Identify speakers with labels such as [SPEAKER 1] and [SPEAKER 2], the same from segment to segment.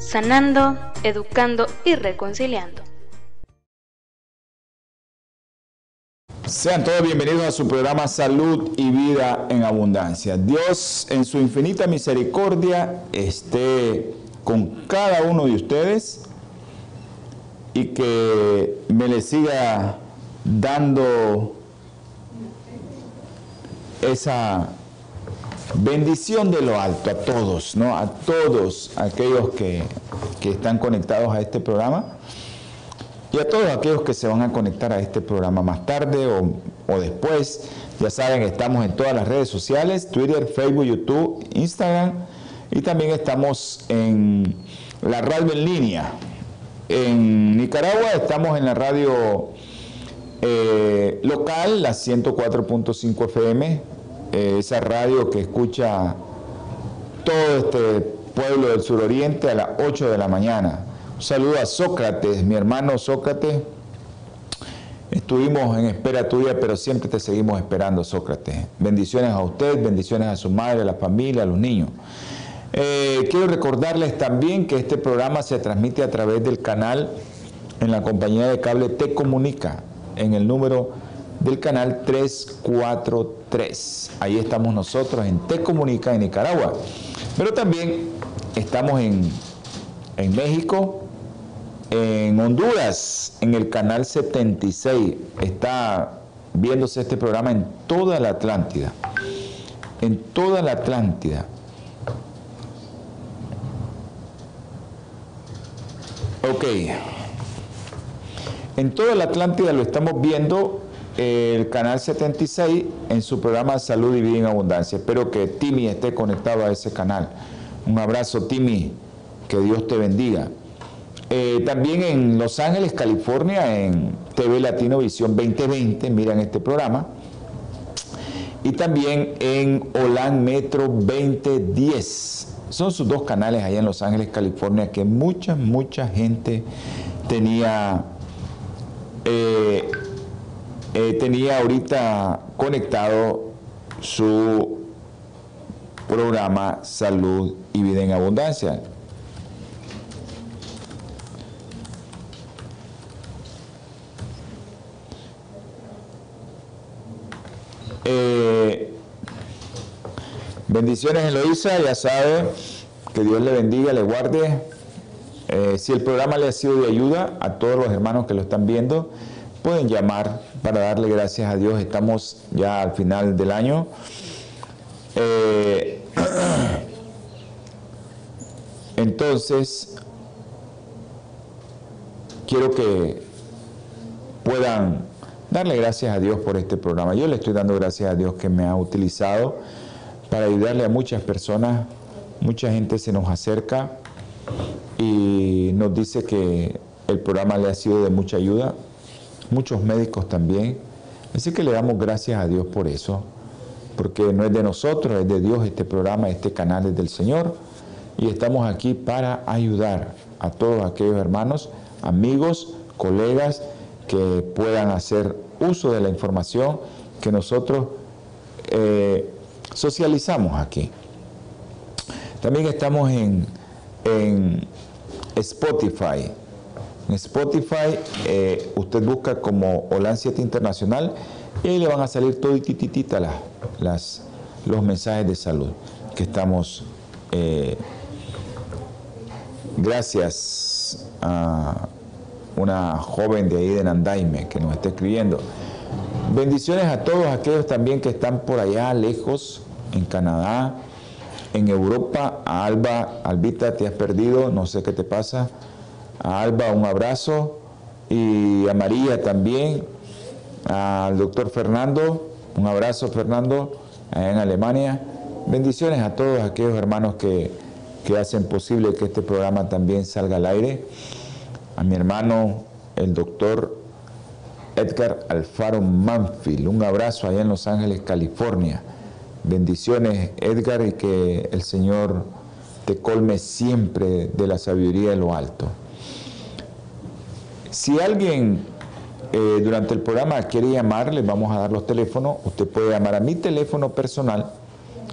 [SPEAKER 1] sanando, educando y reconciliando.
[SPEAKER 2] Sean todos bienvenidos a su programa Salud y Vida en Abundancia. Dios en su infinita misericordia esté con cada uno de ustedes y que me le siga dando esa Bendición de lo alto a todos, ¿no? A todos aquellos que, están conectados a este programa y a todos aquellos que se van a conectar a este programa más tarde o, o después. Ya saben, estamos en todas las redes sociales, Twitter, Facebook, YouTube, Instagram y también estamos en la radio en línea. En Nicaragua estamos en la radio eh, local, la 104.5 FM, eh, esa radio que escucha todo este pueblo del suroriente a las 8 de la mañana. Un saludo a Sócrates, mi hermano Sócrates. Estuvimos en espera tuya, pero siempre te seguimos esperando, Sócrates. Bendiciones a usted, bendiciones a su madre, a la familia, a los niños. Eh, quiero recordarles también que este programa se transmite a través del canal en la compañía de cable Te Comunica, en el número del canal 343. Ahí estamos nosotros en Te Comunica en Nicaragua. Pero también estamos en, en México, en Honduras, en el canal 76. Está viéndose este programa en toda la Atlántida. En toda la Atlántida. Ok. En toda la Atlántida lo estamos viendo el canal 76 en su programa Salud y Vida en Abundancia. Espero que Timmy esté conectado a ese canal. Un abrazo, Timmy. Que Dios te bendiga. Eh, también en Los Ángeles, California, en TV Latino Visión 2020, miran este programa. Y también en Olan Metro 2010. Son sus dos canales allá en Los Ángeles, California, que mucha, mucha gente tenía eh, eh, tenía ahorita conectado su programa Salud y Vida en Abundancia. Eh, bendiciones Eloisa, ya sabe, que Dios le bendiga, le guarde. Eh, si el programa le ha sido de ayuda a todos los hermanos que lo están viendo, pueden llamar para darle gracias a Dios. Estamos ya al final del año. Eh, entonces, quiero que puedan darle gracias a Dios por este programa. Yo le estoy dando gracias a Dios que me ha utilizado para ayudarle a muchas personas. Mucha gente se nos acerca y nos dice que el programa le ha sido de mucha ayuda muchos médicos también. Así que le damos gracias a Dios por eso, porque no es de nosotros, es de Dios este programa, este canal es del Señor. Y estamos aquí para ayudar a todos aquellos hermanos, amigos, colegas que puedan hacer uso de la información que nosotros eh, socializamos aquí. También estamos en, en Spotify. En Spotify eh, usted busca como Holan 7 Internacional y le van a salir todo y tititita las, los mensajes de salud que estamos. Eh, gracias a una joven de ahí de Nandaime que nos está escribiendo. Bendiciones a todos aquellos también que están por allá lejos, en Canadá, en Europa. A Alba, Albita, te has perdido, no sé qué te pasa a Alba un abrazo y a María también, al doctor Fernando, un abrazo Fernando, en Alemania. Bendiciones a todos aquellos hermanos que, que hacen posible que este programa también salga al aire, a mi hermano, el doctor Edgar Alfaro Manfield. Un abrazo allá en Los Ángeles, California. Bendiciones, Edgar, y que el Señor te colme siempre de la sabiduría de lo alto. Si alguien eh, durante el programa quiere llamar, les vamos a dar los teléfonos. Usted puede llamar a mi teléfono personal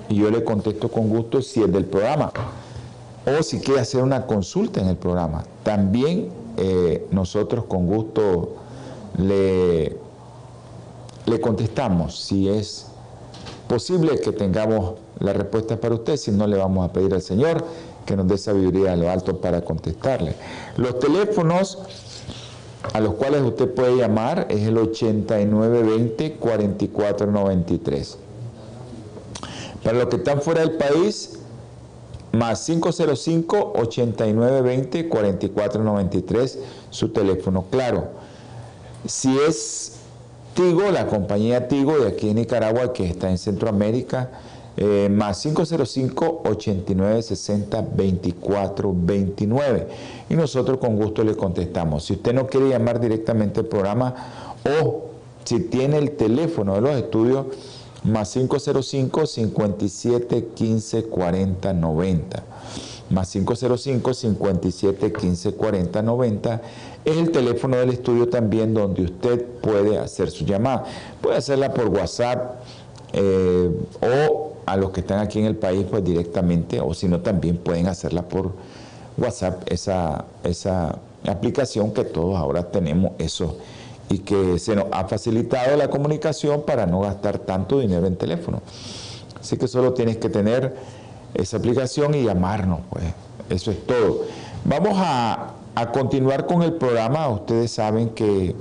[SPEAKER 2] y yo le contesto con gusto si es del programa. O si quiere hacer una consulta en el programa. También eh, nosotros con gusto le, le contestamos si es posible que tengamos la respuesta para usted, si no le vamos a pedir al Señor que nos dé sabiduría a lo alto para contestarle. Los teléfonos a los cuales usted puede llamar es el 8920-4493. Para los que están fuera del país, más 505-8920-4493, su teléfono. Claro, si es Tigo, la compañía Tigo de aquí en Nicaragua, que está en Centroamérica, eh, más 505-8960-2429. Y nosotros con gusto le contestamos. Si usted no quiere llamar directamente al programa o si tiene el teléfono de los estudios, más 505 57 15 40 90 más 505 57 15 40 90 es el teléfono del estudio también donde usted puede hacer su llamada. Puede hacerla por WhatsApp eh, o a los que están aquí en el país pues directamente o si no también pueden hacerla por WhatsApp, esa, esa aplicación que todos ahora tenemos eso y que se nos ha facilitado la comunicación para no gastar tanto dinero en teléfono. Así que solo tienes que tener esa aplicación y llamarnos, pues. Eso es todo. Vamos a, a continuar con el programa. Ustedes saben que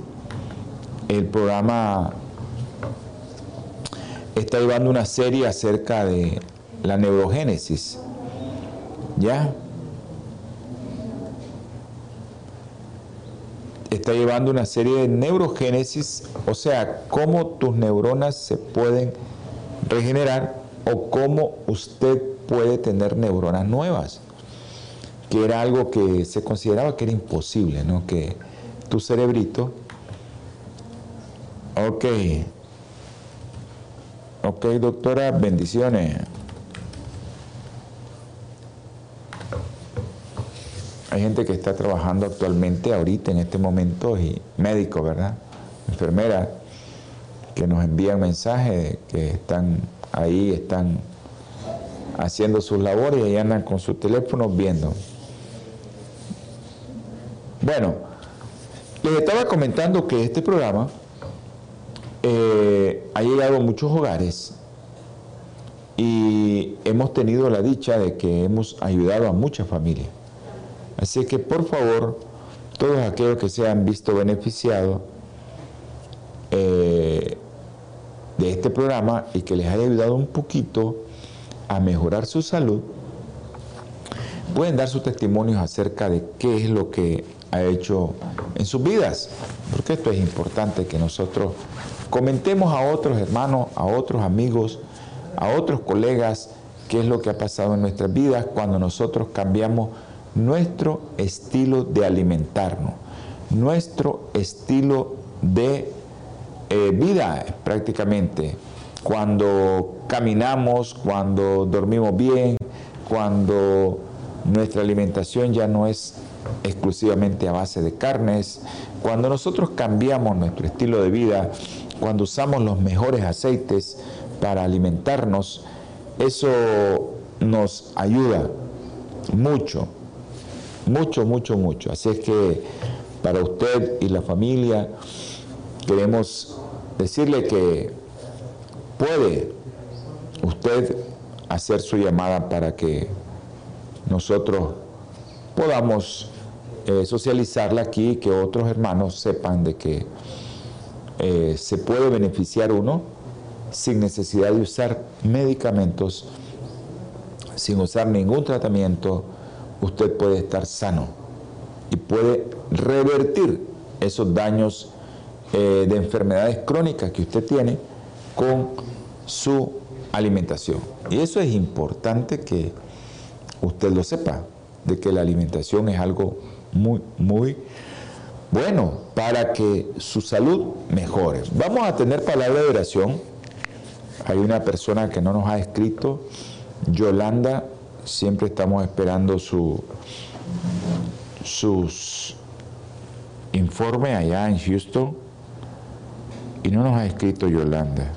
[SPEAKER 2] el programa está llevando una serie acerca de la neurogénesis. ¿Ya? está llevando una serie de neurogénesis, o sea, cómo tus neuronas se pueden regenerar o cómo usted puede tener neuronas nuevas, que era algo que se consideraba que era imposible, ¿no? Que tu cerebrito, ok, ok doctora, bendiciones. Hay gente que está trabajando actualmente, ahorita, en este momento, y médicos, ¿verdad? Enfermeras, que nos envían mensajes, que están ahí, están haciendo sus labores y andan con sus teléfonos viendo. Bueno, les estaba comentando que este programa eh, ha llegado a muchos hogares y hemos tenido la dicha de que hemos ayudado a muchas familias. Así que por favor, todos aquellos que se han visto beneficiados eh, de este programa y que les haya ayudado un poquito a mejorar su salud, pueden dar sus testimonios acerca de qué es lo que ha hecho en sus vidas, porque esto es importante que nosotros comentemos a otros hermanos, a otros amigos, a otros colegas, qué es lo que ha pasado en nuestras vidas cuando nosotros cambiamos nuestro estilo de alimentarnos, nuestro estilo de eh, vida prácticamente. Cuando caminamos, cuando dormimos bien, cuando nuestra alimentación ya no es exclusivamente a base de carnes, cuando nosotros cambiamos nuestro estilo de vida, cuando usamos los mejores aceites para alimentarnos, eso nos ayuda mucho mucho, mucho, mucho. Así es que para usted y la familia queremos decirle que puede usted hacer su llamada para que nosotros podamos eh, socializarla aquí y que otros hermanos sepan de que eh, se puede beneficiar uno sin necesidad de usar medicamentos, sin usar ningún tratamiento, usted puede estar sano y puede revertir esos daños eh, de enfermedades crónicas que usted tiene con su alimentación. Y eso es importante que usted lo sepa, de que la alimentación es algo muy, muy bueno para que su salud mejore. Vamos a tener palabra de oración. Hay una persona que no nos ha escrito, Yolanda, siempre estamos esperando su, sus informes allá en Houston y no nos ha escrito Yolanda.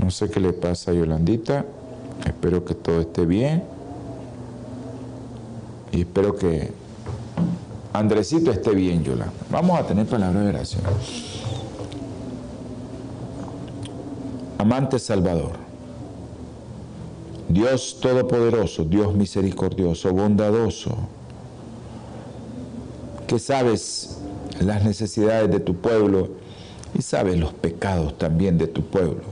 [SPEAKER 2] No sé qué le pasa a Yolandita, espero que todo esté bien y espero que Andresito esté bien, Yolanda. Vamos a tener palabra de oración. Amante Salvador, Dios Todopoderoso, Dios misericordioso, bondadoso, que sabes las necesidades de tu pueblo y sabes los pecados también de tu pueblo.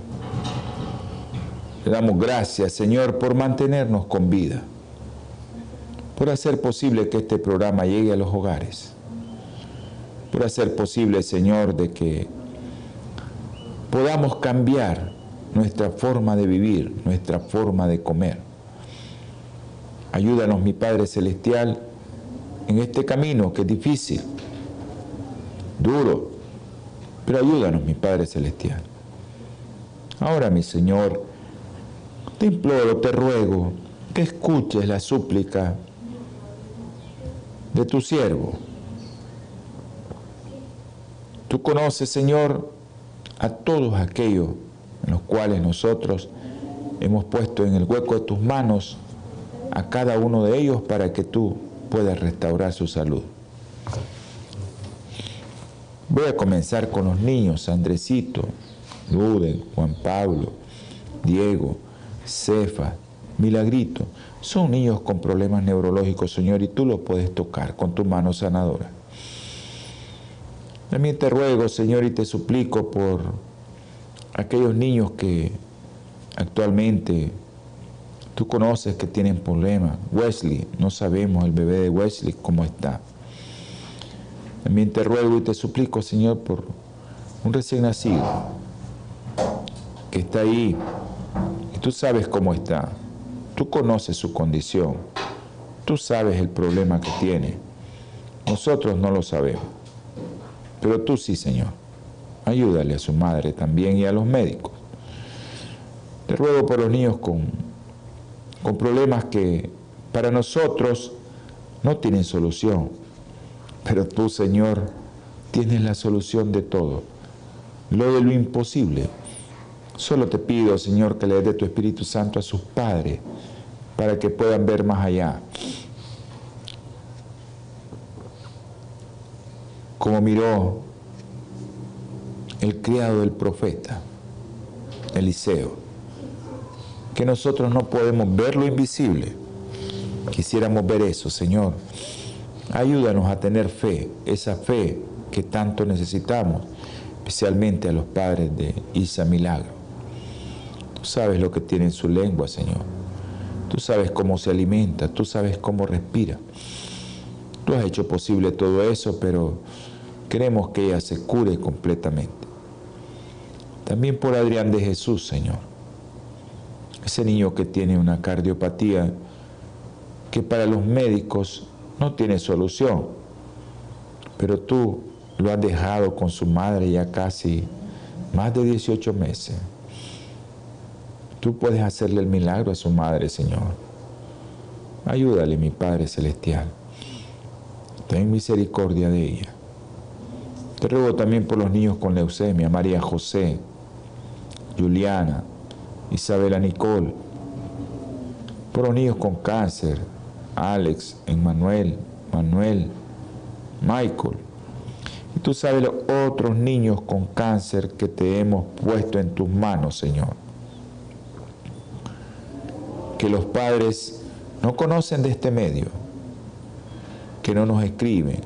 [SPEAKER 2] Le damos gracias, Señor, por mantenernos con vida por hacer posible que este programa llegue a los hogares, por hacer posible, Señor, de que podamos cambiar nuestra forma de vivir, nuestra forma de comer. Ayúdanos, mi Padre Celestial, en este camino que es difícil, duro, pero ayúdanos, mi Padre Celestial. Ahora, mi Señor, te imploro, te ruego que escuches la súplica de tu siervo. Tú conoces, Señor, a todos aquellos en los cuales nosotros hemos puesto en el hueco de tus manos a cada uno de ellos para que tú puedas restaurar su salud. Voy a comenzar con los niños, Andresito, Lourdes, Juan Pablo, Diego, Cefa, Milagrito. Son niños con problemas neurológicos, Señor, y tú los puedes tocar con tu mano sanadora. También te ruego, Señor, y te suplico por aquellos niños que actualmente tú conoces que tienen problemas. Wesley, no sabemos el bebé de Wesley cómo está. También te ruego y te suplico, Señor, por un recién nacido que está ahí y tú sabes cómo está. Tú conoces su condición. Tú sabes el problema que tiene. Nosotros no lo sabemos. Pero tú sí, Señor. Ayúdale a su madre también y a los médicos. Te ruego por los niños con, con problemas que para nosotros no tienen solución. Pero tú, Señor, tienes la solución de todo. Lo de lo imposible. Solo te pido, Señor, que le dé tu Espíritu Santo a sus padres para que puedan ver más allá. Como miró el criado del profeta, Eliseo, que nosotros no podemos ver lo invisible. Quisiéramos ver eso, Señor. Ayúdanos a tener fe, esa fe que tanto necesitamos, especialmente a los padres de Isa Milagro. Tú sabes lo que tiene en su lengua, Señor. Tú sabes cómo se alimenta, tú sabes cómo respira. Tú has hecho posible todo eso, pero queremos que ella se cure completamente. También por Adrián de Jesús, Señor. Ese niño que tiene una cardiopatía que para los médicos no tiene solución, pero tú lo has dejado con su madre ya casi más de 18 meses. Tú puedes hacerle el milagro a su madre, Señor. Ayúdale, mi Padre Celestial. Ten misericordia de ella. Te ruego también por los niños con leucemia, María José, Juliana, Isabela Nicole, por los niños con cáncer, Alex, Emmanuel, Manuel, Michael. Y tú sabes los otros niños con cáncer que te hemos puesto en tus manos, Señor que los padres no conocen de este medio, que no nos escriben,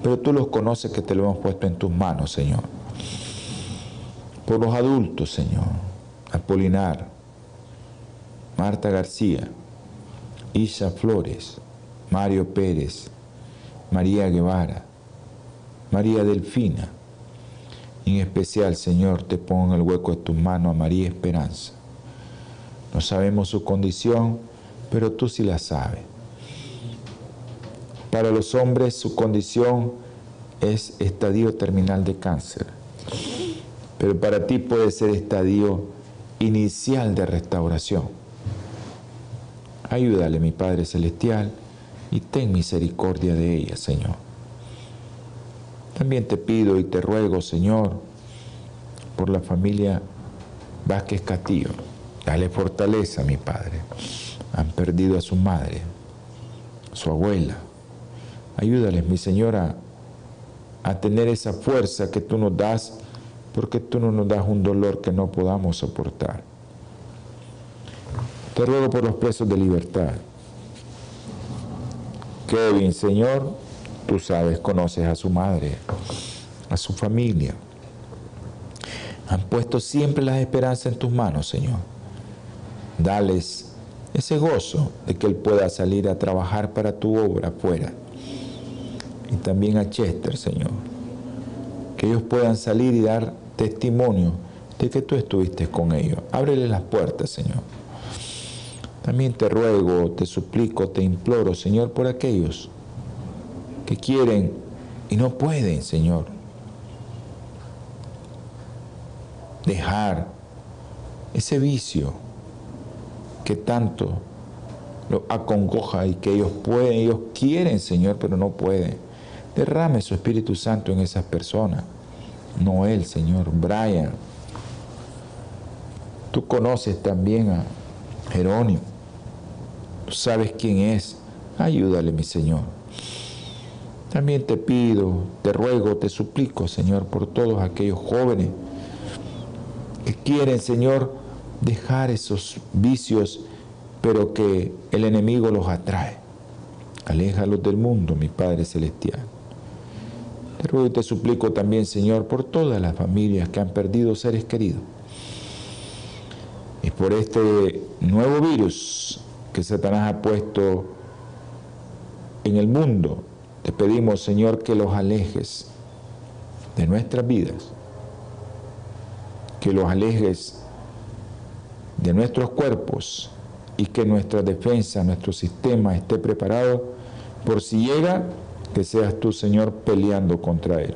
[SPEAKER 2] pero tú los conoces que te lo hemos puesto en tus manos, Señor. Por los adultos, Señor, Apolinar, Marta García, Isa Flores, Mario Pérez, María Guevara, María Delfina, en especial, Señor, te pongo en el hueco de tus manos a María Esperanza. No sabemos su condición, pero tú sí la sabes. Para los hombres su condición es estadio terminal de cáncer, pero para ti puede ser estadio inicial de restauración. Ayúdale, mi Padre Celestial, y ten misericordia de ella, Señor. También te pido y te ruego, Señor, por la familia Vázquez Castillo. Dale fortaleza, mi Padre. Han perdido a su madre, su abuela. Ayúdales, mi Señora, a tener esa fuerza que tú nos das, porque tú no nos das un dolor que no podamos soportar. Te ruego por los presos de libertad. Kevin, Señor, tú sabes, conoces a su madre, a su familia. Han puesto siempre las esperanzas en tus manos, Señor. Dales ese gozo de que Él pueda salir a trabajar para tu obra afuera. Y también a Chester, Señor. Que ellos puedan salir y dar testimonio de que tú estuviste con ellos. Ábrele las puertas, Señor. También te ruego, te suplico, te imploro, Señor, por aquellos que quieren y no pueden, Señor, dejar ese vicio que tanto lo acongoja y que ellos pueden, ellos quieren, Señor, pero no pueden. Derrame su Espíritu Santo en esas personas. Noel, Señor, Brian. Tú conoces también a Jerónimo. Tú sabes quién es. Ayúdale, mi Señor. También te pido, te ruego, te suplico, Señor, por todos aquellos jóvenes que quieren, Señor, dejar esos vicios, pero que el enemigo los atrae. Aléjalos del mundo, mi Padre Celestial. Te ruego y te suplico también, Señor, por todas las familias que han perdido seres queridos. Y por este nuevo virus que Satanás ha puesto en el mundo, te pedimos, Señor, que los alejes de nuestras vidas, que los alejes de nuestros cuerpos y que nuestra defensa, nuestro sistema esté preparado por si llega, que seas tú, Señor, peleando contra él.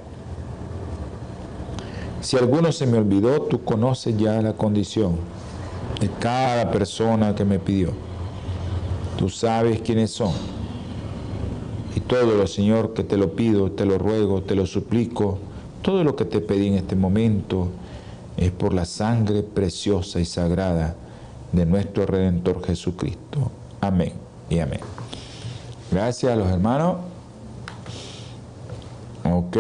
[SPEAKER 2] Si alguno se me olvidó, tú conoces ya la condición de cada persona que me pidió. Tú sabes quiénes son. Y todo lo, Señor, que te lo pido, te lo ruego, te lo suplico, todo lo que te pedí en este momento, es por la sangre preciosa y sagrada de nuestro Redentor Jesucristo. Amén y amén. Gracias a los hermanos. Ok.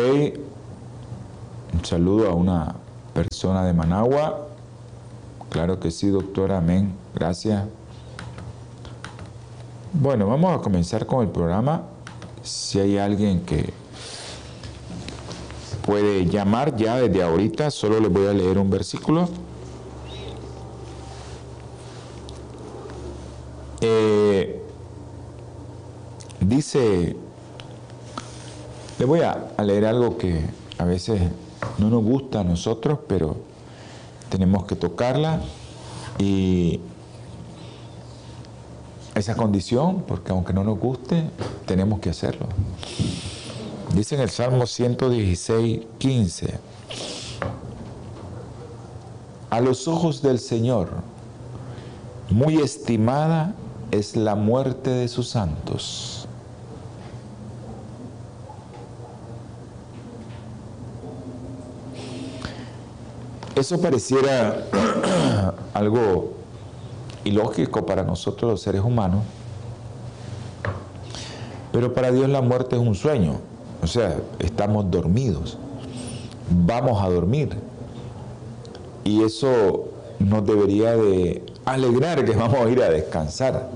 [SPEAKER 2] Un saludo a una persona de Managua. Claro que sí, doctora. Amén. Gracias. Bueno, vamos a comenzar con el programa. Si hay alguien que puede llamar ya desde ahorita, solo les voy a leer un versículo. Eh, dice, le voy a, a leer algo que a veces no nos gusta a nosotros, pero tenemos que tocarla y esa condición, porque aunque no nos guste, tenemos que hacerlo. Dice en el Salmo 116, 15, a los ojos del Señor, muy estimada es la muerte de sus santos. Eso pareciera algo ilógico para nosotros los seres humanos, pero para Dios la muerte es un sueño. O sea, estamos dormidos. Vamos a dormir. Y eso nos debería de alegrar que vamos a ir a descansar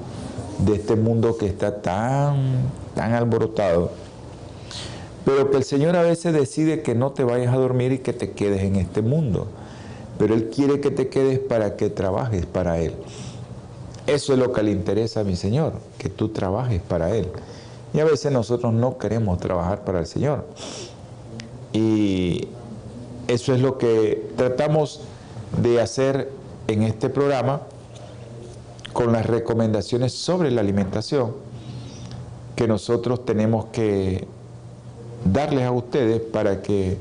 [SPEAKER 2] de este mundo que está tan, tan alborotado. Pero que el Señor a veces decide que no te vayas a dormir y que te quedes en este mundo. Pero Él quiere que te quedes para que trabajes para Él. Eso es lo que le interesa a mi Señor, que tú trabajes para Él. Y a veces nosotros no queremos trabajar para el Señor. Y eso es lo que tratamos de hacer en este programa con las recomendaciones sobre la alimentación que nosotros tenemos que darles a ustedes para que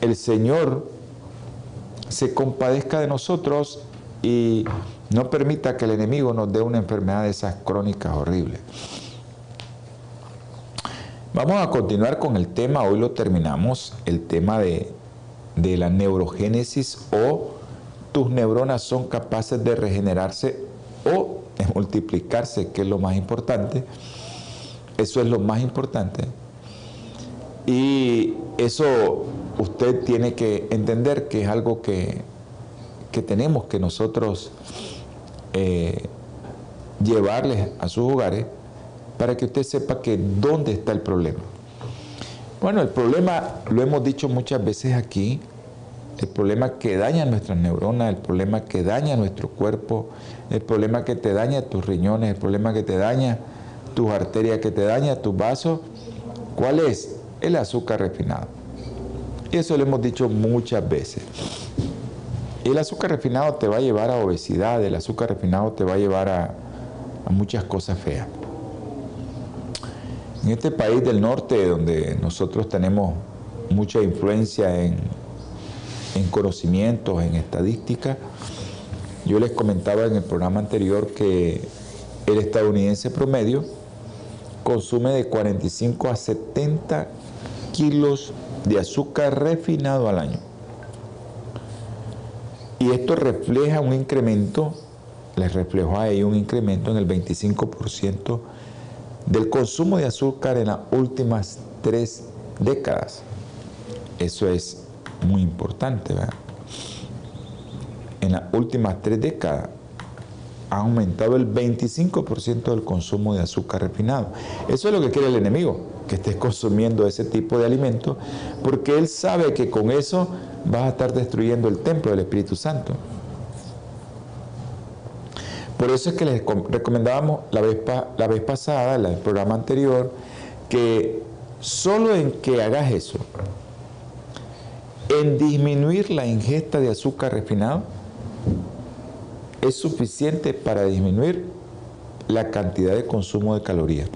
[SPEAKER 2] el Señor se compadezca de nosotros y no permita que el enemigo nos dé una enfermedad de esas crónicas horribles. Vamos a continuar con el tema, hoy lo terminamos, el tema de, de la neurogénesis o tus neuronas son capaces de regenerarse o de multiplicarse, que es lo más importante. Eso es lo más importante. Y eso usted tiene que entender que es algo que, tenemos que nosotros eh, llevarles a sus hogares para que usted sepa que dónde está el problema. Bueno, el problema, lo hemos dicho muchas veces aquí, el problema que daña nuestras neuronas, el problema que daña nuestro cuerpo, el problema que te daña tus riñones, el problema que te daña tus arterias, que te daña tus vasos, ¿cuál es? El azúcar refinado. Y eso lo hemos dicho muchas veces. El azúcar refinado te va a llevar a obesidad, el azúcar refinado te va a llevar a, muchas cosas feas. En este país del norte, donde nosotros tenemos mucha influencia en, en conocimientos, en estadística, yo les comentaba en el programa anterior que el estadounidense promedio consume de 45 a 70 kilos de azúcar refinado al año. Y esto refleja un incremento, les reflejó a ellos un incremento en el 25% del consumo de azúcar en las últimas tres décadas. Eso es muy importante, ¿verdad? En las últimas tres décadas ha aumentado el 25% del consumo de azúcar refinado. Eso es lo que quiere el enemigo, que estés consumiendo ese tipo de alimentos, porque él sabe que con eso vas a estar destruyendo el templo del Espíritu Santo. Por eso es que les recomendábamos la vez, la vez pasada, en el programa anterior, que solo en que hagas eso, en disminuir la ingesta de azúcar refinado, es suficiente para disminuir la cantidad de consumo de calorías.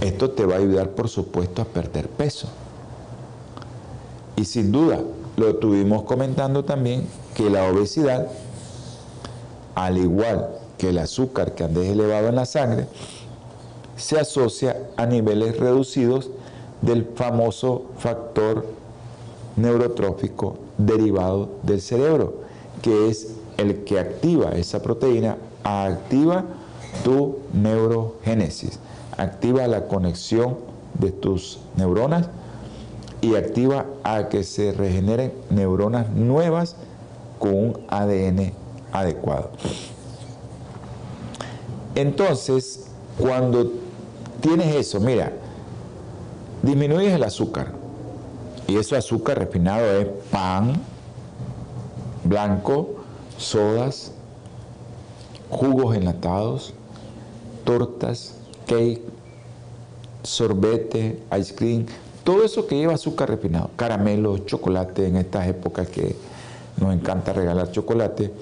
[SPEAKER 2] Esto te va a ayudar, por supuesto, a perder peso. Y sin duda, lo tuvimos comentando también, que la obesidad, al igual que el azúcar que andes elevado en la sangre, se asocia a niveles reducidos del famoso factor neurotrófico derivado del cerebro, que es el que activa esa proteína, activa tu neurogénesis, activa la conexión de tus neuronas y activa a que se regeneren neuronas nuevas con un ADN adecuado. Entonces, cuando tienes eso, mira, disminuyes el azúcar. Y ese azúcar refinado es pan blanco, sodas, jugos enlatados, tortas, cake, sorbete, ice cream, todo eso que lleva azúcar refinado, caramelo, chocolate en estas épocas que nos encanta regalar chocolate,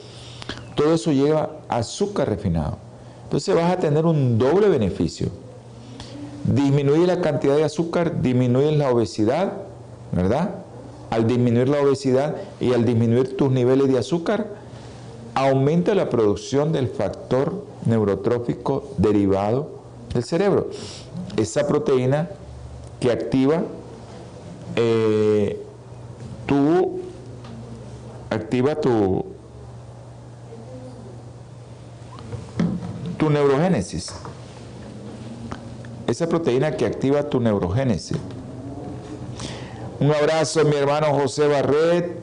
[SPEAKER 2] todo eso lleva azúcar refinado. Entonces vas a tener un doble beneficio. Disminuye la cantidad de azúcar, disminuye la obesidad, ¿verdad? Al disminuir la obesidad y al disminuir tus niveles de azúcar, aumenta la producción del factor neurotrófico derivado del cerebro. Esa proteína que activa eh, tu activa tu tu neurogénesis. Esa proteína que activa tu neurogénesis. Un abrazo, mi hermano José Barret.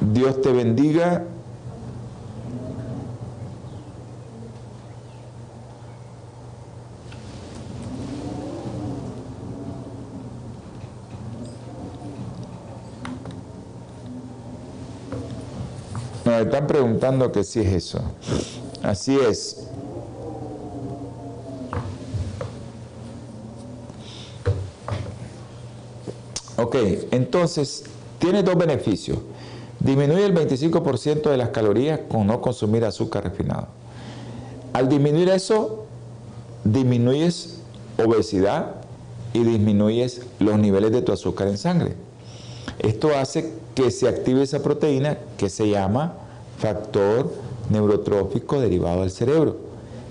[SPEAKER 2] Dios te bendiga. Nos están preguntando que si es eso. Así es. Ok, entonces tiene dos beneficios. Disminuye el 25% de las calorías con no consumir azúcar refinado. Al disminuir eso, disminuyes obesidad y disminuyes los niveles de tu azúcar en sangre. Esto hace que se active esa proteína que se llama factor neurotrófico derivado del cerebro,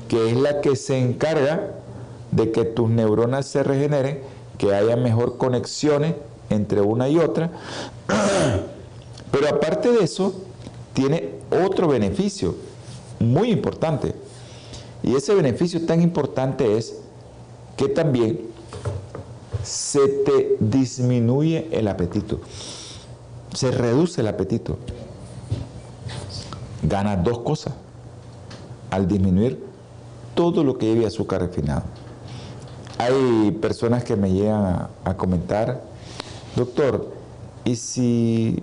[SPEAKER 2] que es la que se encarga de que tus neuronas se regeneren, que haya mejor conexiones entre una y otra. Pero aparte de eso, tiene otro beneficio muy importante. Y ese beneficio tan importante es que también se te disminuye el apetito. Se reduce el apetito. Ganas dos cosas al disminuir todo lo que lleve azúcar refinado. Hay personas que me llegan a, comentar, doctor, ¿y si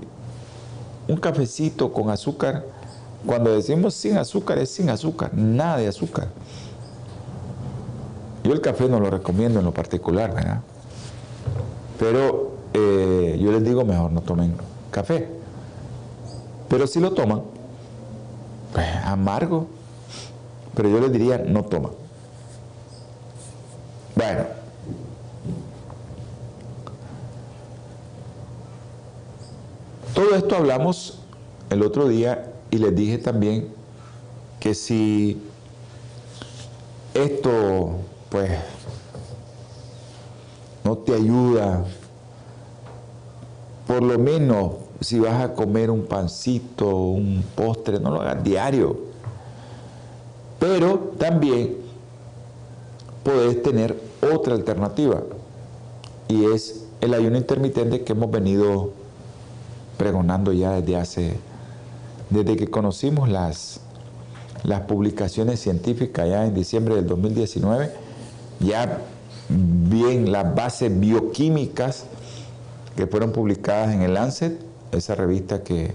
[SPEAKER 2] un cafecito con azúcar, cuando decimos sin azúcar es sin azúcar, nada de azúcar? Yo el café no lo recomiendo en lo particular, ¿verdad? Pero eh, yo les digo mejor no tomen café. Pero si lo toman, pues amargo. Pero yo les diría no toman. Bueno. Esto hablamos el otro día y les dije también que si esto pues no te ayuda, por lo menos si vas a comer un pancito, un postre, no lo hagas diario. Pero también puedes tener otra alternativa y es el ayuno intermitente que hemos venido pregonando ya desde hace, desde que conocimos las, las publicaciones científicas ya en diciembre del 2019, ya bien las bases bioquímicas que fueron publicadas en el Lancet, esa revista que,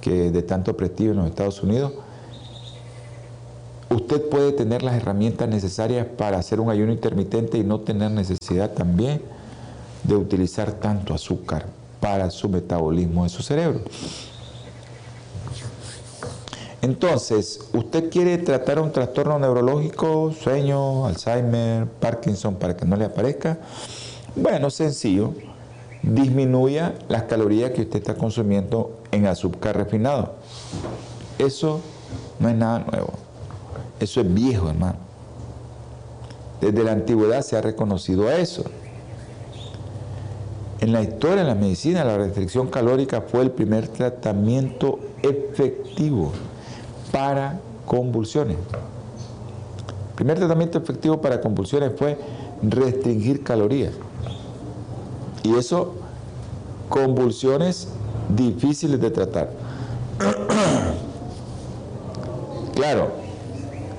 [SPEAKER 2] que de tanto prestigio en los Estados Unidos, usted puede tener las herramientas necesarias para hacer un ayuno intermitente y no tener necesidad también de utilizar tanto azúcar para su metabolismo de su cerebro. Entonces, usted quiere tratar un trastorno neurológico, sueño, Alzheimer, Parkinson, para que no le aparezca. Bueno, sencillo. Disminuya las calorías que usted está consumiendo en azúcar refinado. Eso no es nada nuevo. Eso es viejo, hermano. Desde la antigüedad se ha reconocido eso. En la historia de la medicina, la restricción calórica fue el primer tratamiento efectivo para convulsiones. El primer tratamiento efectivo para convulsiones fue restringir calorías. Y eso, convulsiones difíciles de tratar. claro,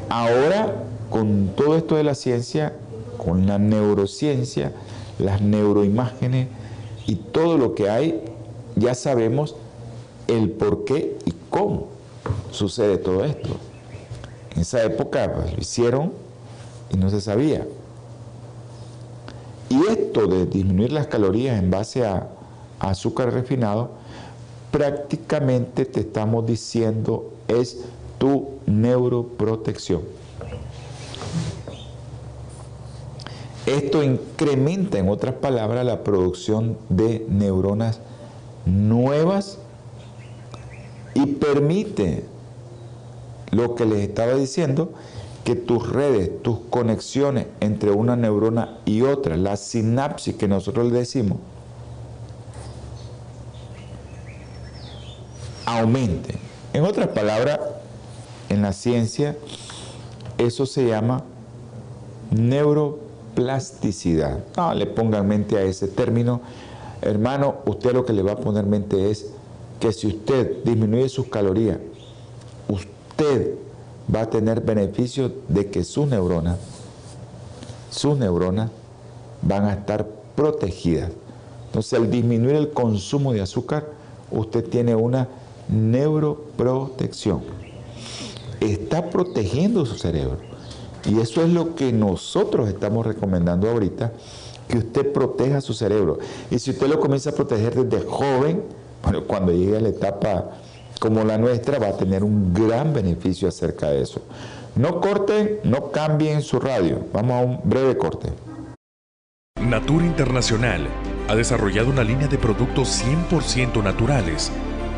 [SPEAKER 2] ahora con todo esto de la ciencia, con la neurociencia, las neuroimágenes y todo lo que hay, ya sabemos el por qué y cómo sucede todo esto. En esa época pues, lo hicieron y no se sabía. Y esto de disminuir las calorías en base a, azúcar refinado, prácticamente te estamos diciendo es tu neuroprotección. Esto incrementa, en otras palabras, la producción de neuronas nuevas y permite lo que les estaba diciendo, que tus redes, tus conexiones entre una neurona y otra, la sinapsis que nosotros le decimos, aumenten. En otras palabras, en la ciencia, eso se llama neuroplasticidad. No le pongan mente a ese término. Hermano, usted lo que le va a poner mente es que si usted disminuye sus calorías, usted va a tener beneficio de que sus neuronas, sus neuronas van a estar protegidas. Entonces, al disminuir el consumo de azúcar, usted tiene una neuroprotección. Está protegiendo su cerebro. Y eso es lo que nosotros estamos recomendando ahorita, que usted proteja su cerebro. Y si usted lo comienza a proteger desde joven, cuando llegue a la etapa como la nuestra, va a tener un gran beneficio acerca de eso. No corten, no cambien su radio. Vamos a un breve corte.
[SPEAKER 3] Natura Internacional ha desarrollado una línea de productos 100% naturales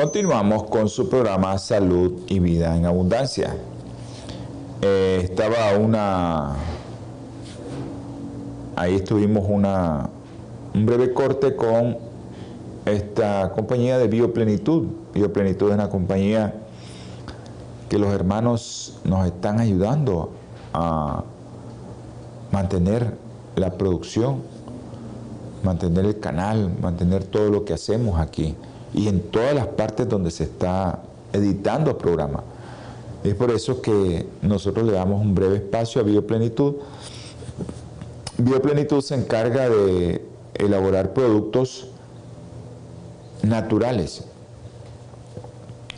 [SPEAKER 2] Continuamos con su programa Salud y Vida en Abundancia. Eh, estaba una... Ahí estuvimos una, un breve corte con esta compañía de Bioplenitud. Bioplenitud es una compañía que los hermanos nos están ayudando a mantener la producción, mantener el canal, mantener todo lo que hacemos aquí y en todas las partes donde se está editando el programa. Es por eso que nosotros le damos un breve espacio a Bioplenitud. Bioplenitud se encarga de elaborar productos naturales.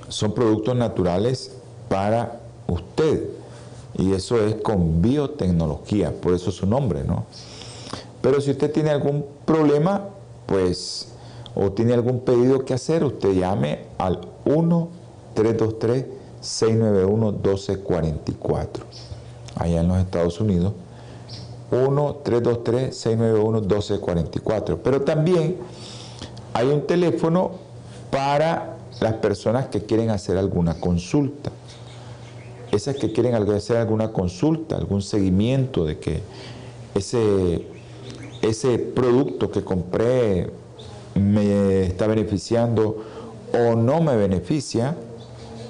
[SPEAKER 2] Son productos naturales para usted. Y eso es con biotecnología, por eso su nombre, ¿no? Pero si usted tiene algún problema, pues o tiene algún pedido que hacer, usted llame al 1-323-691-1244, allá en los Estados Unidos. 1-323-691-1244. Pero también hay un teléfono para las personas que quieren hacer alguna consulta. Esas que quieren hacer alguna consulta, algún seguimiento de que ese, ese producto que compré me está beneficiando o no me beneficia,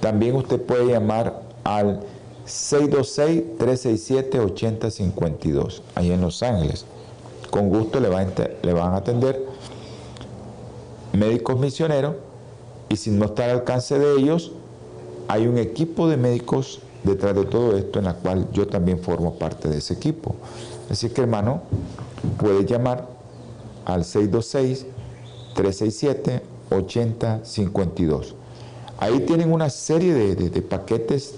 [SPEAKER 2] también usted puede llamar al 626-367-8052, ahí en Los Ángeles. Con gusto le, le van a atender médicos misioneros y si no está al alcance de ellos, hay un equipo de médicos detrás de todo esto en la cual yo también formo parte de ese equipo. Así que hermano, puede llamar al 626 367-8052. Ahí tienen una serie de, paquetes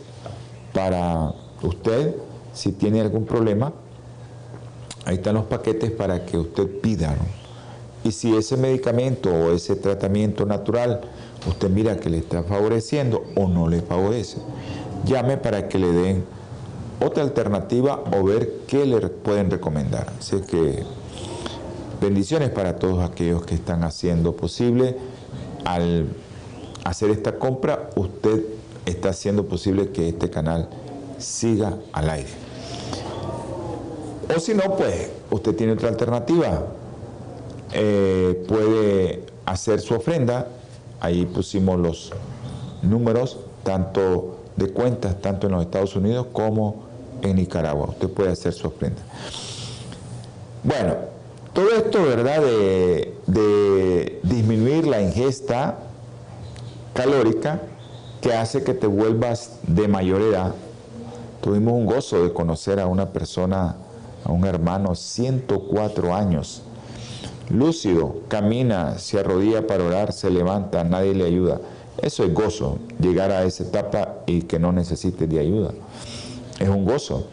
[SPEAKER 2] para usted, si tiene algún problema. Ahí están los paquetes para que usted pida. Y si ese medicamento o ese tratamiento natural usted mira que le está favoreciendo o no le favorece, llame para que le den otra alternativa o ver qué le pueden recomendar. Así que Bendiciones para todos aquellos que están haciendo posible. Al hacer esta compra, usted está haciendo posible que este canal siga al aire. O si no, pues usted tiene otra alternativa. Eh, puede hacer su ofrenda. Ahí pusimos los números, tanto de cuentas, tanto en los Estados Unidos como en Nicaragua. Usted puede hacer su ofrenda. Bueno, todo esto, ¿verdad?, de, disminuir la ingesta calórica que hace que te vuelvas de mayor edad. Tuvimos un gozo de conocer a una persona, a un hermano, 104 años, lúcido, camina, se arrodilla para orar, se levanta, nadie le ayuda. Eso es gozo, llegar a esa etapa y que no necesite de ayuda. Es un gozo.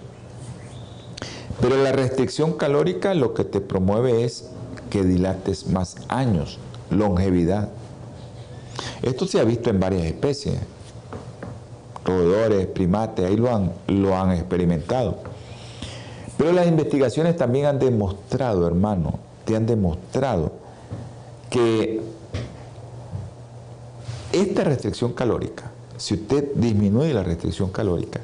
[SPEAKER 2] Pero la restricción calórica lo que te promueve es que dilates más años, longevidad. Esto se ha visto en varias especies, roedores, primates, ahí lo han, lo han experimentado. Pero las investigaciones también han demostrado, hermano, te han demostrado que esta restricción calórica, si usted disminuye la restricción calórica,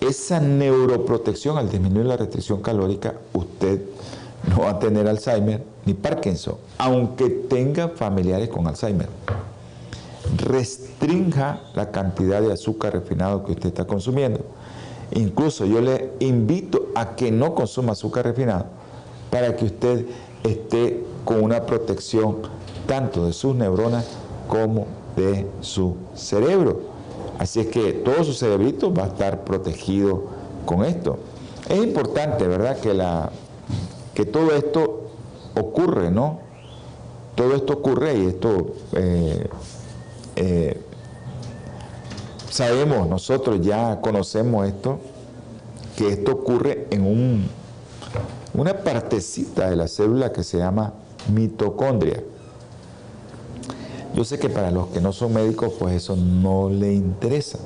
[SPEAKER 2] esa neuroprotección al disminuir la restricción calórica, usted no va a tener Alzheimer ni Parkinson, aunque tenga familiares con Alzheimer. Restrinja la cantidad de azúcar refinado que usted está consumiendo. Incluso yo le invito a que no consuma azúcar refinado para que usted esté con una protección tanto de sus neuronas como de su cerebro. Así es que todo su cerebrito va a estar protegido con esto. Es importante, ¿verdad?, que, la, que todo esto ocurre, ¿no? Todo esto ocurre y esto eh, eh, sabemos, nosotros ya conocemos esto, que esto ocurre en un, una partecita de la célula que se llama mitocondria. Yo sé que para los que no son médicos, pues eso no le interesa,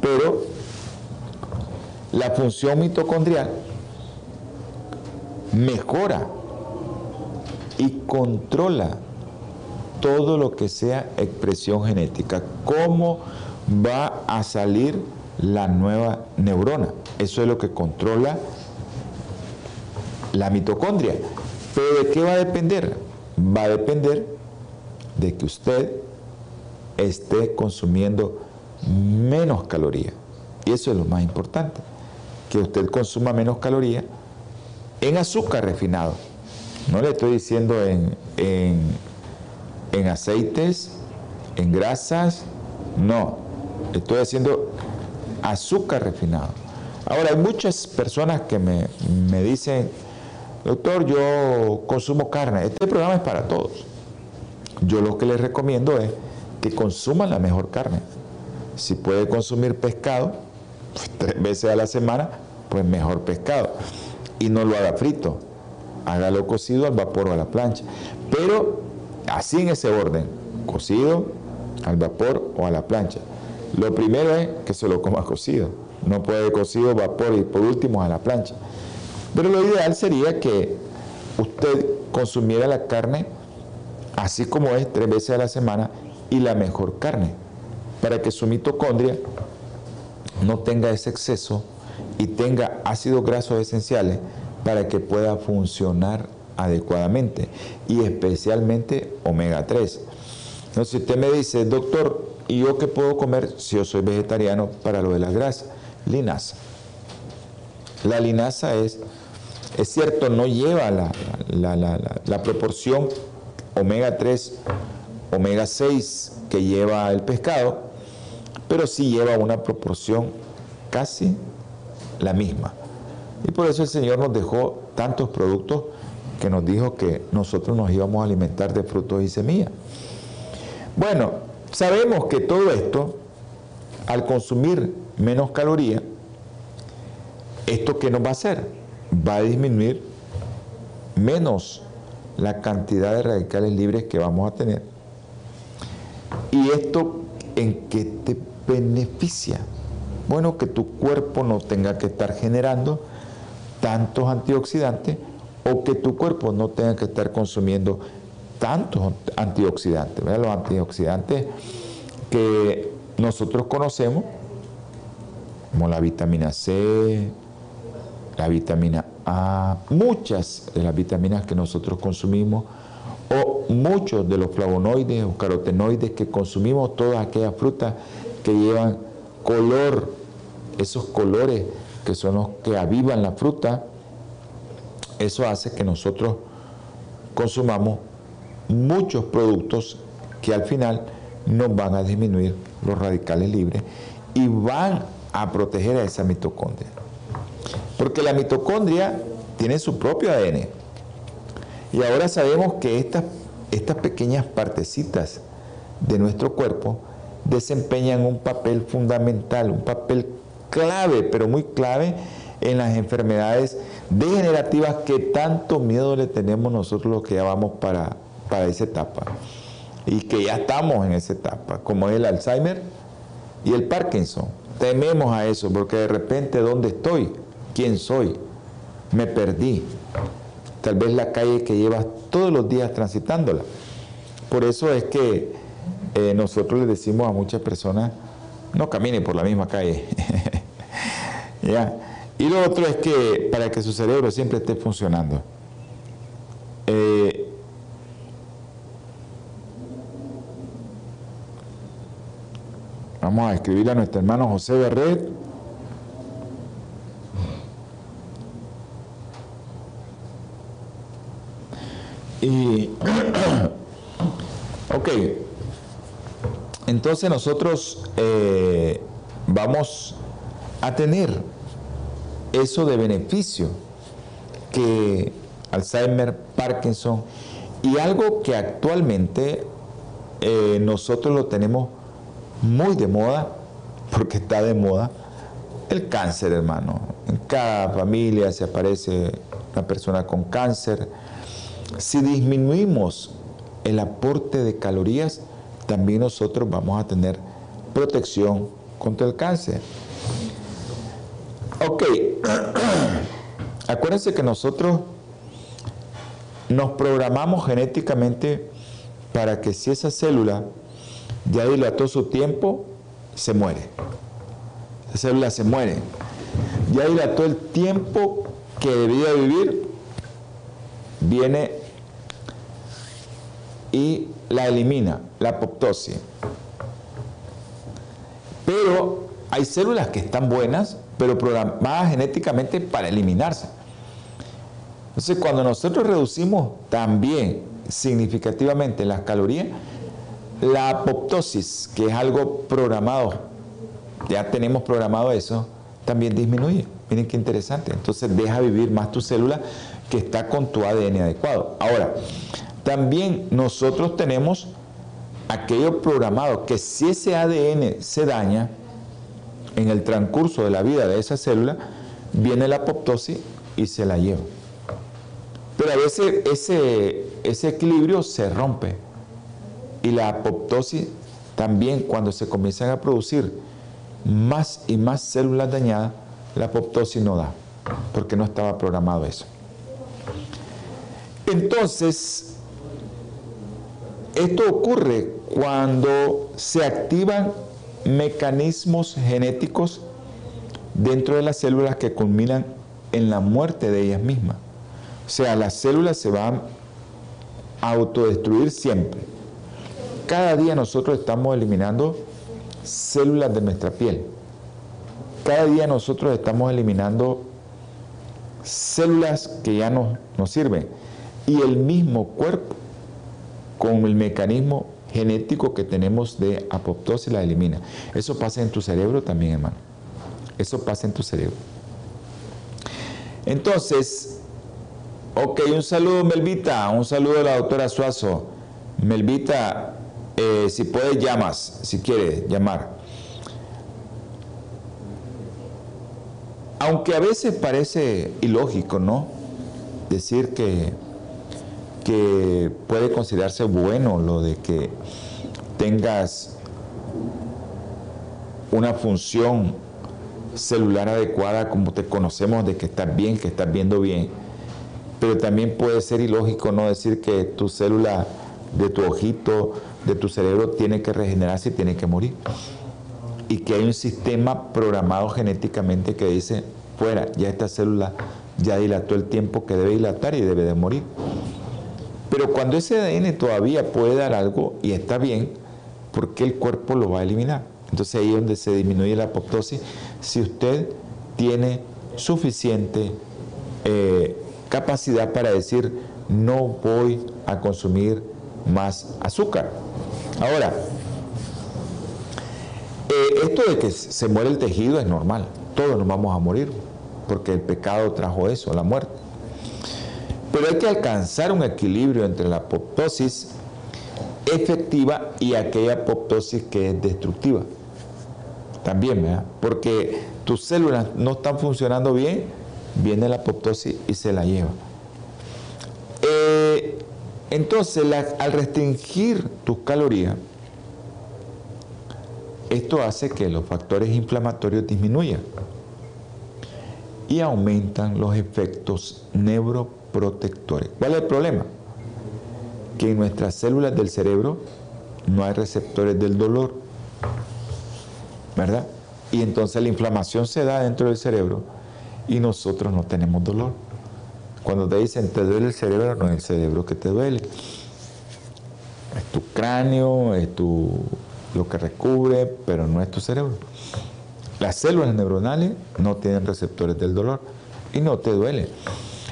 [SPEAKER 2] pero la función mitocondrial mejora y controla todo lo que sea expresión genética. ¿Cómo va a salir la nueva neurona? Eso es lo que controla la mitocondria. ¿Pero de qué va a depender? Va a depender de que usted esté consumiendo menos calorías. Y eso es lo más importante, que usted consuma menos calorías en azúcar refinado. No le estoy diciendo en, en, aceites, en grasas, no. Estoy haciendo azúcar refinado. Ahora, hay muchas personas que me, me dicen, doctor, yo consumo carne. Este programa es para todos. Yo lo que les recomiendo es que consuman la mejor carne. Si puede consumir pescado, pues, tres veces a la semana, pues mejor pescado. Y no lo haga frito, hágalo cocido al vapor o a la plancha. Pero así en ese orden, cocido, al vapor o a la plancha. Lo primero es que se lo coma cocido. No puede cocido, vapor y por último a la plancha. Pero lo ideal sería que usted consumiera la carne así como es tres veces a la semana y la mejor carne, para que su mitocondria no tenga ese exceso y tenga ácidos grasos esenciales para que pueda funcionar adecuadamente y especialmente omega 3. Entonces usted me dice, doctor, ¿y yo qué puedo comer si yo soy vegetariano para lo de las grasas? Linaza. La linaza es, es cierto, no lleva la, la proporción omega 3, omega 6 que lleva el pescado, pero sí lleva una proporción casi la misma. Y por eso el Señor nos dejó tantos productos que nos dijo que nosotros nos íbamos a alimentar de frutos y semillas. Bueno, sabemos que todo esto, al consumir menos calorías, ¿esto qué nos va a hacer? Va a disminuir menos la cantidad de radicales libres que vamos a tener. ¿Y esto en qué te beneficia? Bueno, que tu cuerpo no tenga que estar generando tantos antioxidantes o que tu cuerpo no tenga que estar consumiendo tantos antioxidantes. Los antioxidantes que nosotros conocemos, como la vitamina C, la vitamina A, muchas de las vitaminas que nosotros consumimos, o muchos de los flavonoides o carotenoides que consumimos, todas aquellas frutas que llevan color, esos colores que son los que avivan la fruta, eso hace que nosotros consumamos muchos productos que al final nos van a disminuir los radicales libres y van a proteger a esa mitocondria. Porque la mitocondria tiene su propio ADN. Y ahora sabemos que estas, estas pequeñas partecitas de nuestro cuerpo desempeñan un papel fundamental, un papel clave, pero muy clave en las enfermedades degenerativas que tanto miedo le tenemos nosotros los que ya vamos para, para esa etapa y que ya estamos en esa etapa, como es el Alzheimer y el Parkinson. Tememos a eso porque de repente, ¿dónde estoy? ¿Quién soy? Me perdí. Tal vez la calle que llevas todos los días transitándola. Por eso es que eh, nosotros le decimos a muchas personas, no camine por la misma calle. ¿Ya? Y lo otro es que para que su cerebro siempre esté funcionando. Eh, vamos a escribirle a nuestro hermano José Berret. Y, ok, entonces nosotros eh, vamos a tener eso de beneficio que Alzheimer, Parkinson y algo que actualmente eh, nosotros lo tenemos muy de moda, porque está de moda, el cáncer, hermano. En cada familia se aparece una persona con cáncer. Si disminuimos el aporte de calorías, también nosotros vamos a tener protección contra el cáncer. Ok, acuérdense que nosotros nos programamos genéticamente para que si esa célula ya dilató su tiempo, se muere. Esa célula se muere. Ya dilató el tiempo que debía vivir, viene y la elimina, la apoptosis. Pero hay células que están buenas, pero programadas genéticamente para eliminarse. Entonces, cuando nosotros reducimos también significativamente las calorías, la apoptosis, que es algo programado, ya tenemos programado eso, también disminuye. Miren qué interesante. Entonces deja vivir más tu célula que está con tu ADN adecuado. Ahora, también nosotros tenemos aquello programado que si ese ADN se daña en el transcurso de la vida de esa célula, viene la apoptosis y se la lleva. Pero a veces ese, ese equilibrio se rompe y la apoptosis también cuando se comienzan a producir más y más células dañadas, la apoptosis no da, porque no estaba programado eso. Entonces, esto ocurre cuando se activan mecanismos genéticos dentro de las células que culminan en la muerte de ellas mismas. O sea, las células se van a autodestruir siempre. Cada día nosotros estamos eliminando células de nuestra piel. Cada día nosotros estamos eliminando células que ya no nos sirven. Y el mismo cuerpo, con el mecanismo genético que tenemos de apoptosis, la elimina. Eso pasa en tu cerebro también, hermano. Eso pasa en tu cerebro. Entonces, ok, un saludo, Melvita. Un saludo a la doctora Suazo. Melvita, eh, si puedes, llamas, si quieres llamar. Aunque a veces parece ilógico, ¿no? Decir que, que puede considerarse bueno lo de que tengas una función celular adecuada como te conocemos de que estás bien, que estás viendo bien. Pero también puede ser ilógico no decir que tu célula de tu ojito, de tu cerebro tiene que regenerarse y tiene que morir. Y que hay un sistema programado genéticamente que dice, fuera, ya esta célula ya dilató el tiempo que debe dilatar y debe de morir. Pero cuando ese ADN todavía puede dar algo y está bien, ¿por qué el cuerpo lo va a eliminar? Entonces ahí es donde se disminuye la apoptosis si usted tiene suficiente eh, capacidad para decir no voy a consumir más azúcar. Ahora, eh, esto de que se muere el tejido es normal, todos nos vamos a morir, porque el pecado trajo eso, la muerte. Pero hay que alcanzar un equilibrio entre la apoptosis efectiva y aquella apoptosis que es destructiva. También, ¿verdad? Porque tus células no están funcionando bien, viene la apoptosis y se la lleva. Eh, entonces, al restringir tus calorías, esto hace que los factores inflamatorios disminuyan y aumentan los efectos neuroprotectores. ¿Cuál es el problema? Que en nuestras células del cerebro no hay receptores del dolor, ¿verdad? Y entonces la inflamación se da dentro del cerebro y nosotros no tenemos dolor. Cuando te dicen te duele el cerebro, no es el cerebro que te duele. Es tu cráneo, es tu, lo que recubre, pero no es tu cerebro. Las células neuronales no tienen receptores del dolor y no te duele.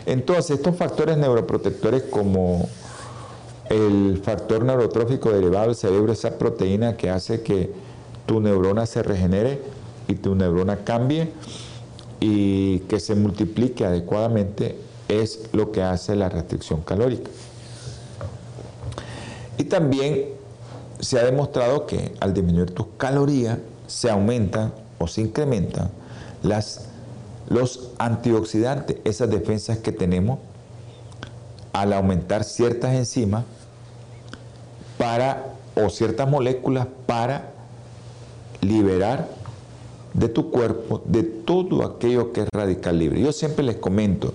[SPEAKER 2] Entonces, estos factores neuroprotectores como el factor neurotrófico derivado del cerebro, esa proteína que hace que tu neurona se regenere y tu neurona cambie y que se multiplique adecuadamente, es lo que hace la restricción calórica. Y también se ha demostrado que al disminuir tus calorías se aumentan o se incrementan las, los antioxidantes, esas defensas que tenemos al aumentar ciertas enzimas para o ciertas moléculas para liberar de tu cuerpo de todo aquello que es radical libre. Yo siempre les comento,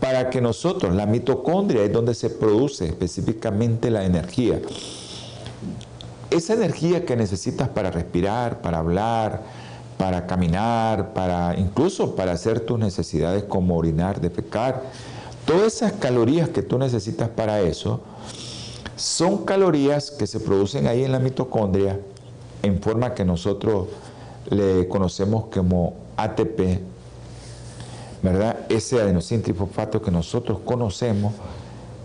[SPEAKER 2] para que nosotros, la mitocondria es donde se produce específicamente la energía. Esa energía que necesitas para respirar, para hablar, para caminar, para incluso para hacer tus necesidades como orinar, defecar, todas esas calorías que tú necesitas para eso son calorías que se producen ahí en la mitocondria en forma que nosotros le conocemos como ATP, ¿verdad? Ese adenosín trifosfato que nosotros conocemos,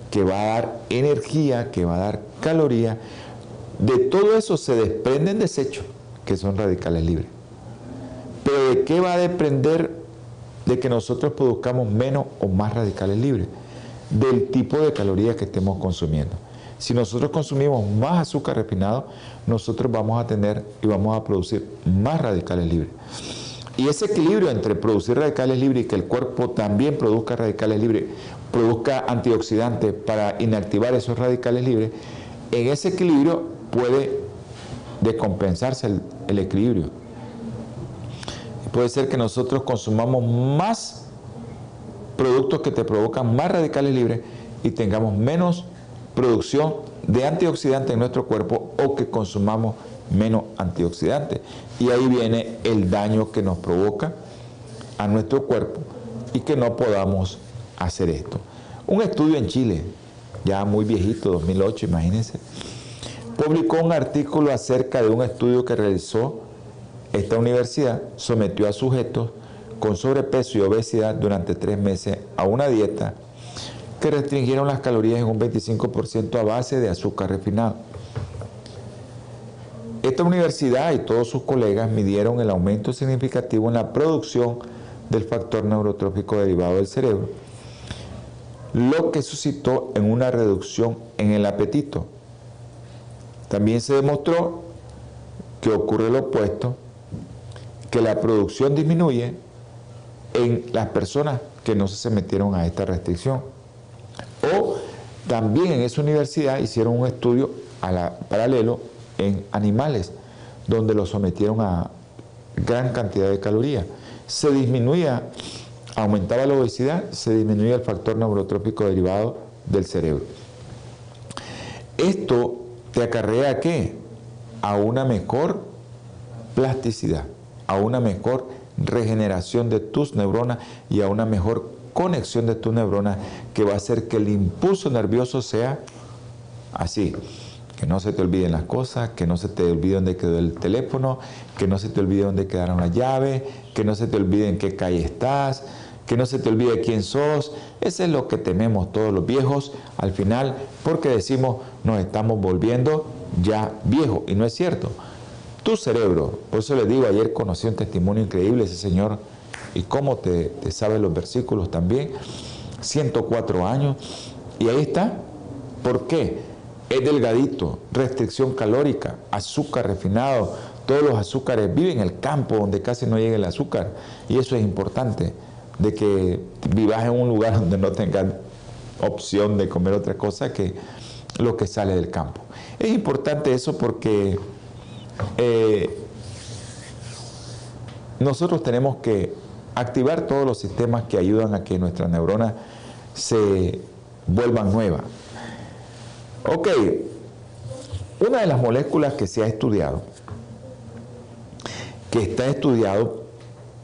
[SPEAKER 2] que va a dar energía, que va a dar caloría. De todo eso se desprenden desechos, que son radicales libres. Pero ¿de qué va a depender de que nosotros produzcamos menos o más radicales libres? Del tipo de calorías que estemos consumiendo. Si nosotros consumimos más azúcar refinado, nosotros vamos a tener y vamos a producir más radicales libres. Y ese equilibrio entre producir radicales libres y que el cuerpo también produzca radicales libres, produzca antioxidantes para inactivar esos radicales libres, en ese equilibrio puede descompensarse el, equilibrio. Puede ser que nosotros consumamos más productos que te provocan más radicales libres y tengamos menos producción de antioxidantes en nuestro cuerpo o que consumamos menos antioxidantes. Y ahí viene el daño que nos provoca a nuestro cuerpo y que no podamos hacer esto. Un estudio en Chile, ya muy viejito, 2008, imagínense, publicó un artículo acerca de un estudio que realizó esta universidad, sometió a sujetos con sobrepeso y obesidad durante tres meses a una dieta que restringieron las calorías en un 25% a base de azúcar refinado. Esta universidad y todos sus colegas midieron el aumento significativo en la producción del factor neurotrófico derivado del cerebro, lo que suscitó en una reducción en el apetito. También se demostró que ocurre lo opuesto, que la producción disminuye en las personas que no se sometieron a esta restricción. O también en esa universidad hicieron un estudio paralelo en animales, donde los sometieron a gran cantidad de calorías. Se disminuía, aumentaba la obesidad, se disminuía el factor neurotrópico derivado del cerebro. Esto te acarrea qué? A una mejor plasticidad, a una mejor regeneración de tus neuronas y a una mejor conexión de tu neurona que va a hacer que el impulso nervioso sea así. Que no se te olviden las cosas, que no se te olvide dónde quedó el teléfono, que no se te olvide dónde quedaron las llaves, que no se te olvide en qué calle estás, que no se te olvide quién sos. Eso es lo que tememos todos los viejos al final, porque decimos nos estamos volviendo ya viejos, y no es cierto. Tu cerebro, por eso le digo, ayer conocí un testimonio increíble, ese señor y cómo te, te sabe los versículos también. 104 años. Y ahí está. ¿Por qué? Es delgadito, restricción calórica, azúcar refinado. Todos los azúcares viven en el campo donde casi no llega el azúcar. Y eso es importante, de que vivas en un lugar donde no tengas opción de comer otra cosa que lo que sale del campo. Es importante eso porque eh, nosotros tenemos que activar todos los sistemas que ayudan a que nuestras neuronas se vuelvan nuevas. Ok, una de las moléculas que se ha estudiado, que está estudiado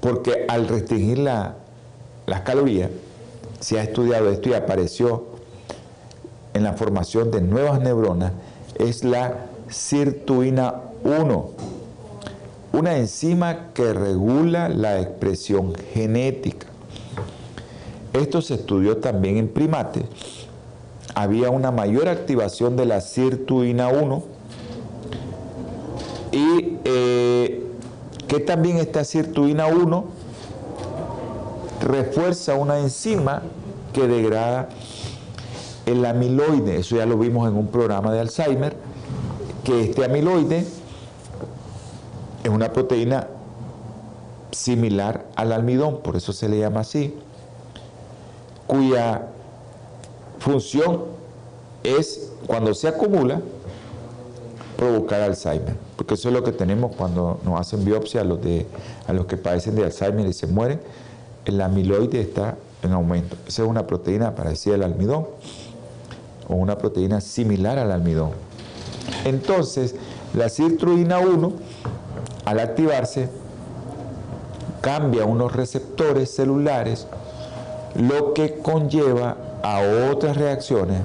[SPEAKER 2] porque al restringir la, las calorías, se ha estudiado esto y apareció en la formación de nuevas neuronas, es la sirtuina 1 una enzima que regula la expresión genética. Esto se estudió también en primates había una mayor activación de la sirtuina 1 y eh, que también esta sirtuina 1 refuerza una enzima que degrada el amiloide, eso ya lo vimos en un programa de Alzheimer, que este amiloide es una proteína similar al almidón, por eso se le llama así, cuya función es, cuando se acumula, provocar Alzheimer, porque eso es lo que tenemos cuando nos hacen biopsia a los, de, a los que padecen de Alzheimer y se mueren, el amiloide está en aumento. Esa es una proteína parecida al almidón o una proteína similar al almidón. Entonces, la citrulina 1, al activarse, cambia unos receptores celulares, lo que conlleva a otras reacciones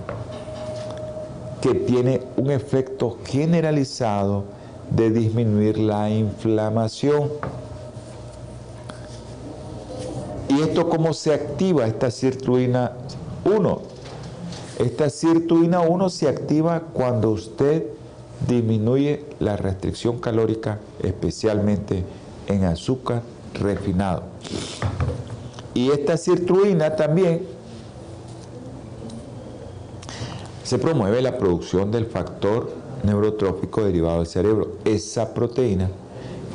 [SPEAKER 2] que tiene un efecto generalizado de disminuir la inflamación. ¿Y esto cómo se activa esta sirtuina 1? Esta sirtuina 1 se activa cuando usted disminuye la restricción calórica, especialmente en azúcar refinado. Y esta sirtuina también se promueve la producción del factor neurotrófico derivado del cerebro, esa proteína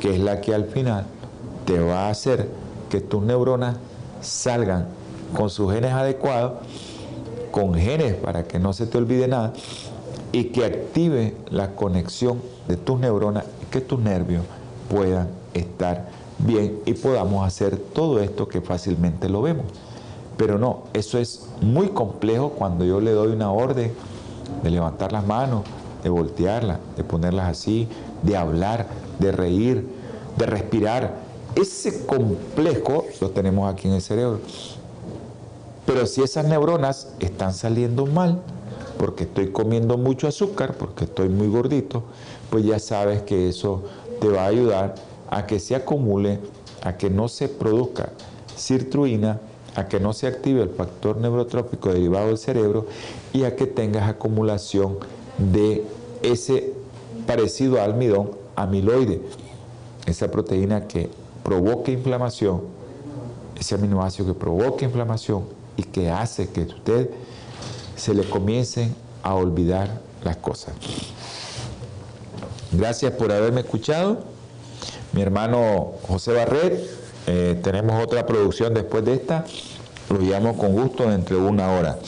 [SPEAKER 2] que es la que al final te va a hacer que tus neuronas salgan con sus genes adecuados, con genes para que no se te olvide nada, y que active la conexión de tus neuronas y que tus nervios puedan estar bien y podamos hacer todo esto que fácilmente lo vemos. Pero no, eso es muy complejo cuando yo le doy una orden de levantar las manos, de voltearlas, de ponerlas así, de hablar, de reír, de respirar. Ese complejo lo tenemos aquí en el cerebro. Pero si esas neuronas están saliendo mal, porque estoy comiendo mucho azúcar, porque estoy muy gordito, pues ya sabes que eso te va a ayudar a que se acumule, a que no se produzca sirtuina, a que no se active el factor neurotrópico derivado del cerebro y a que tengas acumulación de ese parecido al almidón, amiloide, esa proteína que provoca inflamación, ese aminoácido que provoca inflamación y que hace que usted se le comiencen a olvidar las cosas. Gracias por haberme escuchado. Mi hermano José Barret, eh, tenemos otra producción después de esta. Lo llamo con gusto dentro de una hora.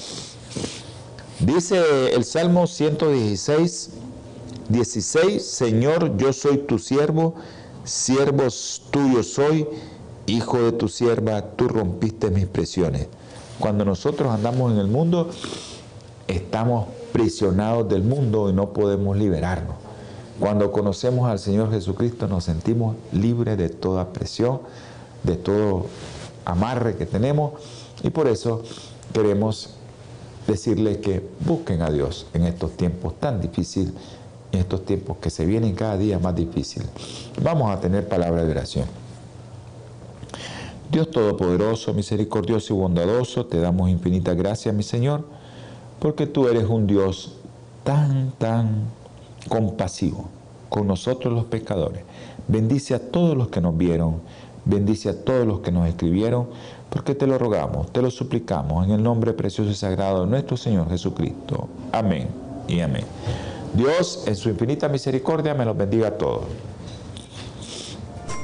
[SPEAKER 2] Dice el Salmo 116, 16, Señor, yo soy tu siervo, siervo tuyo soy, hijo de tu sierva, tú rompiste mis presiones. Cuando nosotros andamos en el mundo, estamos prisionados del mundo y no podemos liberarnos. Cuando conocemos al Señor Jesucristo nos sentimos libres de toda presión, de todo amarre que tenemos y por eso queremos decirles que busquen a Dios en estos tiempos tan difíciles, en estos tiempos que se vienen cada día más difíciles. Vamos a tener palabra de oración. Dios Todopoderoso, misericordioso y bondadoso, te damos infinitas gracias, mi Señor, porque tú eres un Dios tan, tan compasivo con nosotros los pecadores. Bendice a todos los que nos vieron, bendice a todos los que nos escribieron, porque te lo rogamos, te lo suplicamos en el nombre precioso y sagrado de nuestro Señor Jesucristo. Amén y amén. Dios en su infinita misericordia me los bendiga a todos.